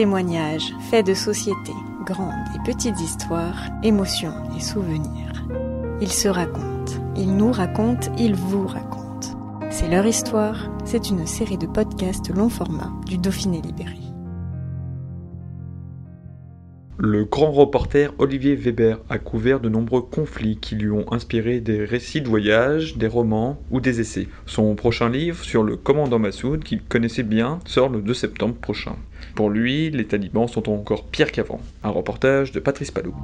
Témoignages, faits de société, grandes et petites histoires, émotions et souvenirs. Ils se racontent, ils nous racontent, ils vous racontent. C'est leur histoire, c'est une série de podcasts long format du Dauphiné Libéré. Le grand reporter Olivier Weber a couvert de nombreux conflits qui lui ont inspiré des récits de voyage, des romans ou des essais. Son prochain livre sur le commandant Massoud, qu'il connaissait bien, sort le 2 septembre prochain. Pour lui, les talibans sont encore pires qu'avant. Un reportage de Patrice Palou.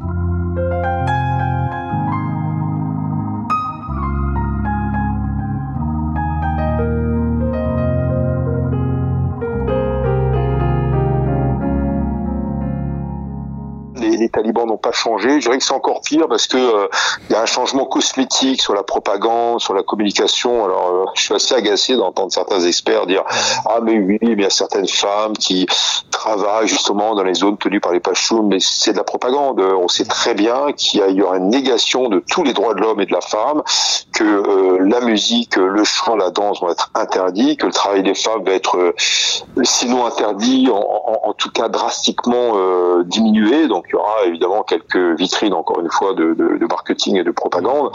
Les talibans n'ont pas changé. Je dirais que c'est encore pire parce que euh, il y a un changement cosmétique sur la propagande, sur la communication. Alors, euh, je suis assez agacé d'entendre certains experts dire ah mais oui, mais il y a certaines femmes qui travaillent justement dans les zones tenues par les Pachoum, mais c'est de la propagande. On sait très bien qu'il y, aura une négation de tous les droits de l'homme et de la femme, que euh, la musique, le chant, la danse vont être interdits, que le travail des femmes va être sinon interdit, en, tout cas drastiquement diminué. Donc il y aura évidemment quelques vitrines, encore une fois, de, de, de marketing et de propagande,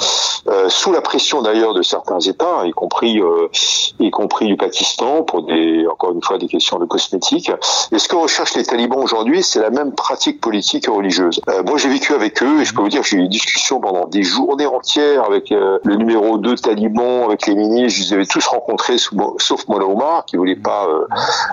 euh, sous la pression d'ailleurs de certains États, y compris, euh, y compris du Pakistan, pour des, encore une fois, des questions de cosmétiques. Et ce que recherchent les talibans aujourd'hui, c'est la même pratique politique et religieuse. Euh, moi, j'ai vécu avec eux, et je peux vous dire que j'ai eu des discussions pendant des journées entières avec euh, le numéro 2 taliban, avec les ministres, je les avais tous rencontrés, sauf Mola Omar, qui voulait pas euh,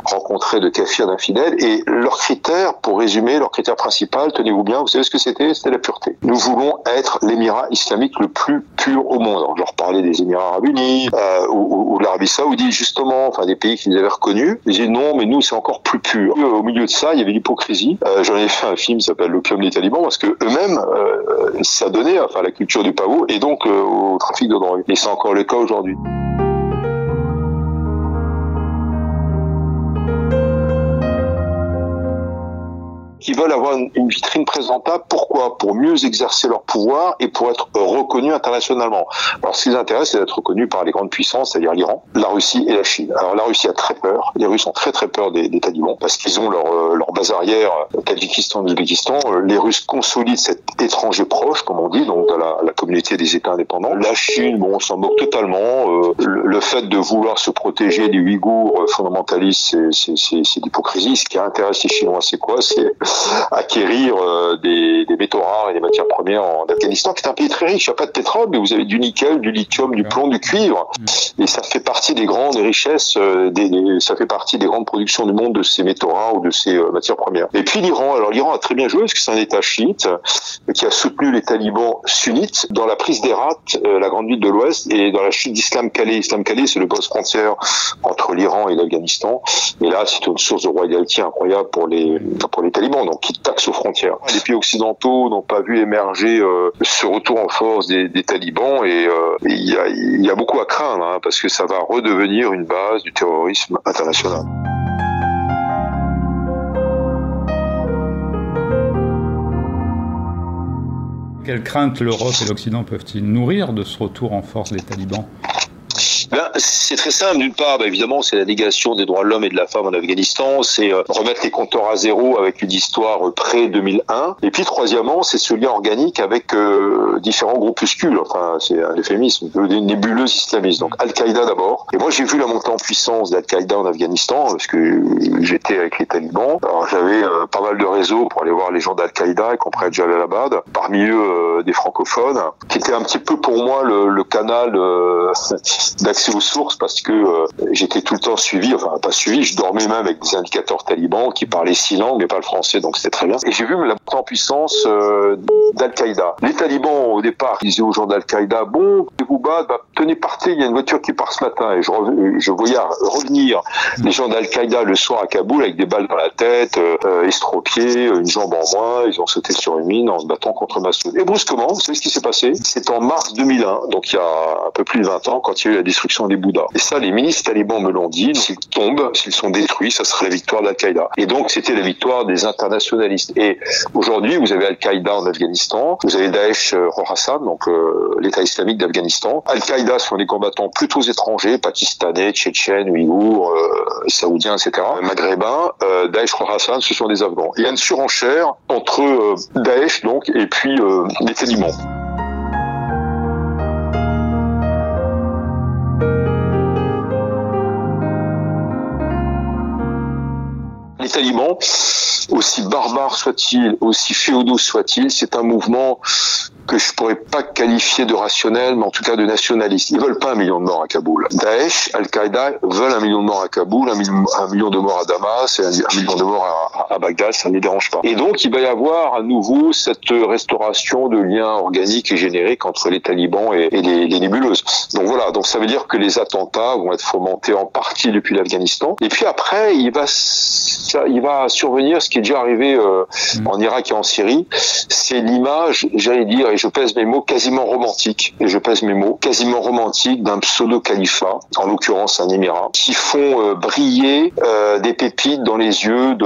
rencontrer de kafir d'infidèles, et leurs critères, pour résumer, leur critère principal, tenez-vous bien, vous savez ce que c'était? C'était la pureté. Nous voulons être l'émirat islamique le plus pur au monde. Alors, je leur parlais des Émirats arabes unis ou, ou, de l'Arabie saoudite, justement, enfin des pays qu'ils avaient reconnus. Ils disaient non, mais nous, c'est encore plus pur. Au milieu de ça, il y avait l'hypocrisie. Euh, J'en ai fait un film qui s'appelle L'opium des talibans, parce que eux-mêmes, euh, ça donnait enfin, la culture du pavot et donc euh, au trafic de drogue. Et c'est encore le cas aujourd'hui. Qui veulent avoir une vitrine présentable. Pourquoi? Pour mieux exercer leur pouvoir et pour être reconnus internationalement. Alors, ce qui les intéresse, c'est d'être reconnus par les grandes puissances, c'est-à-dire l'Iran, la Russie et la Chine. Alors, la Russie a très peur. Les Russes ont très très peur des, talibans parce qu'ils ont leur, euh, base arrière, Tadjikistan, l'Ouzbékistan. Les Russes consolident cet étranger proche, comme on dit, donc dans la, communauté des États indépendants. La Chine, bon, on s'en moque totalement. Euh, le, fait de vouloir se protéger des Ouïghours fondamentalistes, c'est l'hypocrisie. Ce qui intéresse les Chinois, c'est quoi? Acquérir euh, des, des, métaux rares et des matières premières en Afghanistan, qui est un pays très riche. Il n'y a pas de pétrole, mais vous avez du nickel, du lithium, du plomb, du cuivre. Et ça fait partie des grandes richesses, euh, des, ça fait partie des grandes productions du monde de ces métaux rares ou de ces euh, matières premières. Et puis l'Iran. Alors l'Iran a très bien joué parce que c'est un État chiite qui a soutenu les talibans sunnites dans la prise d'Herat, la grande ville de l'Ouest, et dans la chute d'Islam Calais. Islam Calais, c'est le poste frontière entre l'Iran et l'Afghanistan. Et là, c'est une source de royauté incroyable pour les pour les talibans. Qui taxent aux frontières. Les pays occidentaux n'ont pas vu émerger euh, ce retour en force des, talibans et il euh, y, a, y, a, beaucoup à craindre hein, parce que ça va redevenir une base du terrorisme international. Quelles craintes l'Europe et l'Occident peuvent-ils nourrir de ce retour en force des talibans? Ben, c'est très simple. D'une part, ben, évidemment, c'est la négation des droits de l'homme et de la femme en Afghanistan. C'est euh, remettre les compteurs à zéro avec une histoire euh, pré-2001. Et puis, troisièmement, c'est ce lien organique avec euh, différents groupuscules. Enfin, c'est un euphémisme, des nébuleuses islamistes. Donc, Al-Qaïda d'abord. Et moi, j'ai vu la montée en puissance d'Al-Qaïda en Afghanistan parce que j'étais avec les talibans. Alors, j'avais euh, pas mal de réseaux pour aller voir les gens d'Al-Qaïda, y compris à Jalalabad. Parmi eux, euh, des francophones, qui étaient un petit peu pour moi le, le canal accès aux sources parce que euh, j'étais tout le temps suivi, enfin pas suivi, je dormais même avec des indicateurs talibans qui parlaient six langues mais pas le français, donc c'était très bien. Et j'ai vu la en puissance euh, d'Al-Qaïda. Les talibans au départ disaient aux gens d'Al-Qaïda, bon, battre, bah, tenez partez, il y a une voiture qui part ce matin. Et je, je voyais revenir les gens d'Al-Qaïda le soir à Kaboul avec des balles dans la tête, euh, estropiés, une jambe en moins, ils ont sauté sur une mine en se battant contre Massoud. Et brusquement, vous savez ce qui s'est passé? C'est en mars 2001, donc il y a un peu plus de 20 ans, quand il y a eu la destruction des Bouddhas. Et ça, les ministres talibans me l'ont dit, s'ils tombent, s'ils sont détruits, ça serait la victoire d'Al-Qaïda. Et donc, c'était la victoire des internationalistes. Et aujourd'hui, vous avez Al-Qaïda en Afghanistan, vous avez Daesh euh, Khorasan, donc euh, l'État islamique d'Afghanistan. Al-Qaïda sont des combattants plutôt étrangers, pakistanais, tchétchènes, ouïghours, euh, saoudiens, etc., maghrébins. Euh, Daesh Khorasan, ce sont des Afghans. Il y a une surenchère entre euh, Daesh, donc, et puis les talibans. Aussi barbares soient-ils, aussi féodaux soient-ils, c'est un mouvement que je pourrais pas qualifier de rationnel, mais en tout cas de nationaliste. Ils veulent pas un million de morts à Kaboul. Daesh, Al-Qaïda veulent un million de morts à Kaboul, un million, de morts à Damas et un, million de morts à, Bagdad, ça ne les dérange pas. Et donc, il va y avoir à nouveau cette restauration de liens organiques et génériques entre les talibans et, les, nébuleuses. Donc voilà, donc ça veut dire que les attentats vont être fomentés en partie depuis l'Afghanistan. Et puis après, il va, il va survenir ce qui est déjà arrivé euh, mm. en Irak et en Syrie, c'est l'image, j'allais dire, je pèse mes mots, quasiment romantique, et je pèse mes mots, quasiment romantique d'un pseudo-califat, en l'occurrence un émirat, qui font euh, briller euh, des pépites dans les yeux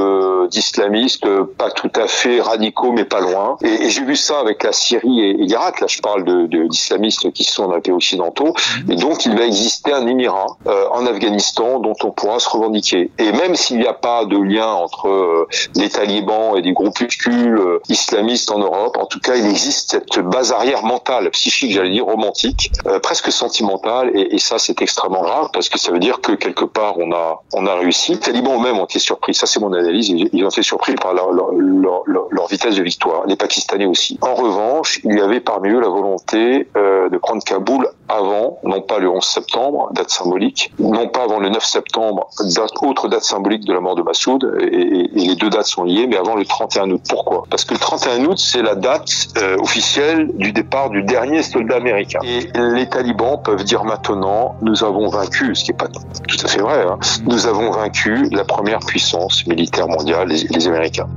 d'islamistes euh, pas tout à fait radicaux, mais pas loin. Et, j'ai vu ça avec la Syrie et, l'Irak, là je parle de d'islamistes qui sont dans les pays occidentaux, et donc il va exister un émirat en Afghanistan dont on pourra se revendiquer. Et même s'il n'y a pas de lien entre les talibans et des groupuscules islamistes en Europe, en tout cas il existe cette base arrière mentale, psychique, j'allais dire romantique, euh, presque sentimentale, et, et ça c'est extrêmement grave parce que ça veut dire que quelque part on a on a réussi. Les talibans eux-mêmes ont été surpris, ça c'est mon analyse, ils, ont été surpris par leur, leur, leur, vitesse de victoire. Les Pakistanais aussi. En revanche, il y avait parmi eux la volonté euh, de prendre Kaboul avant, non pas le 11 septembre, date symbolique, non pas avant le 9 septembre, date, autre date symbolique de la mort de Massoud, et, et, les deux dates sont liées, mais avant le 31 août. Pourquoi? Parce que le 31 août, c'est la date euh, officielle du départ du dernier soldat américain. Et les talibans peuvent dire maintenant, nous avons vaincu, ce qui n'est pas tout à fait vrai, hein. nous avons vaincu la première puissance militaire mondiale, les Américains.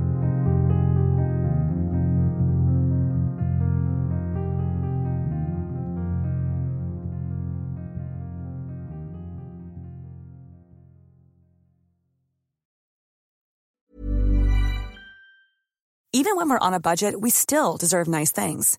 Even when we're on a budget, we still deserve nice things.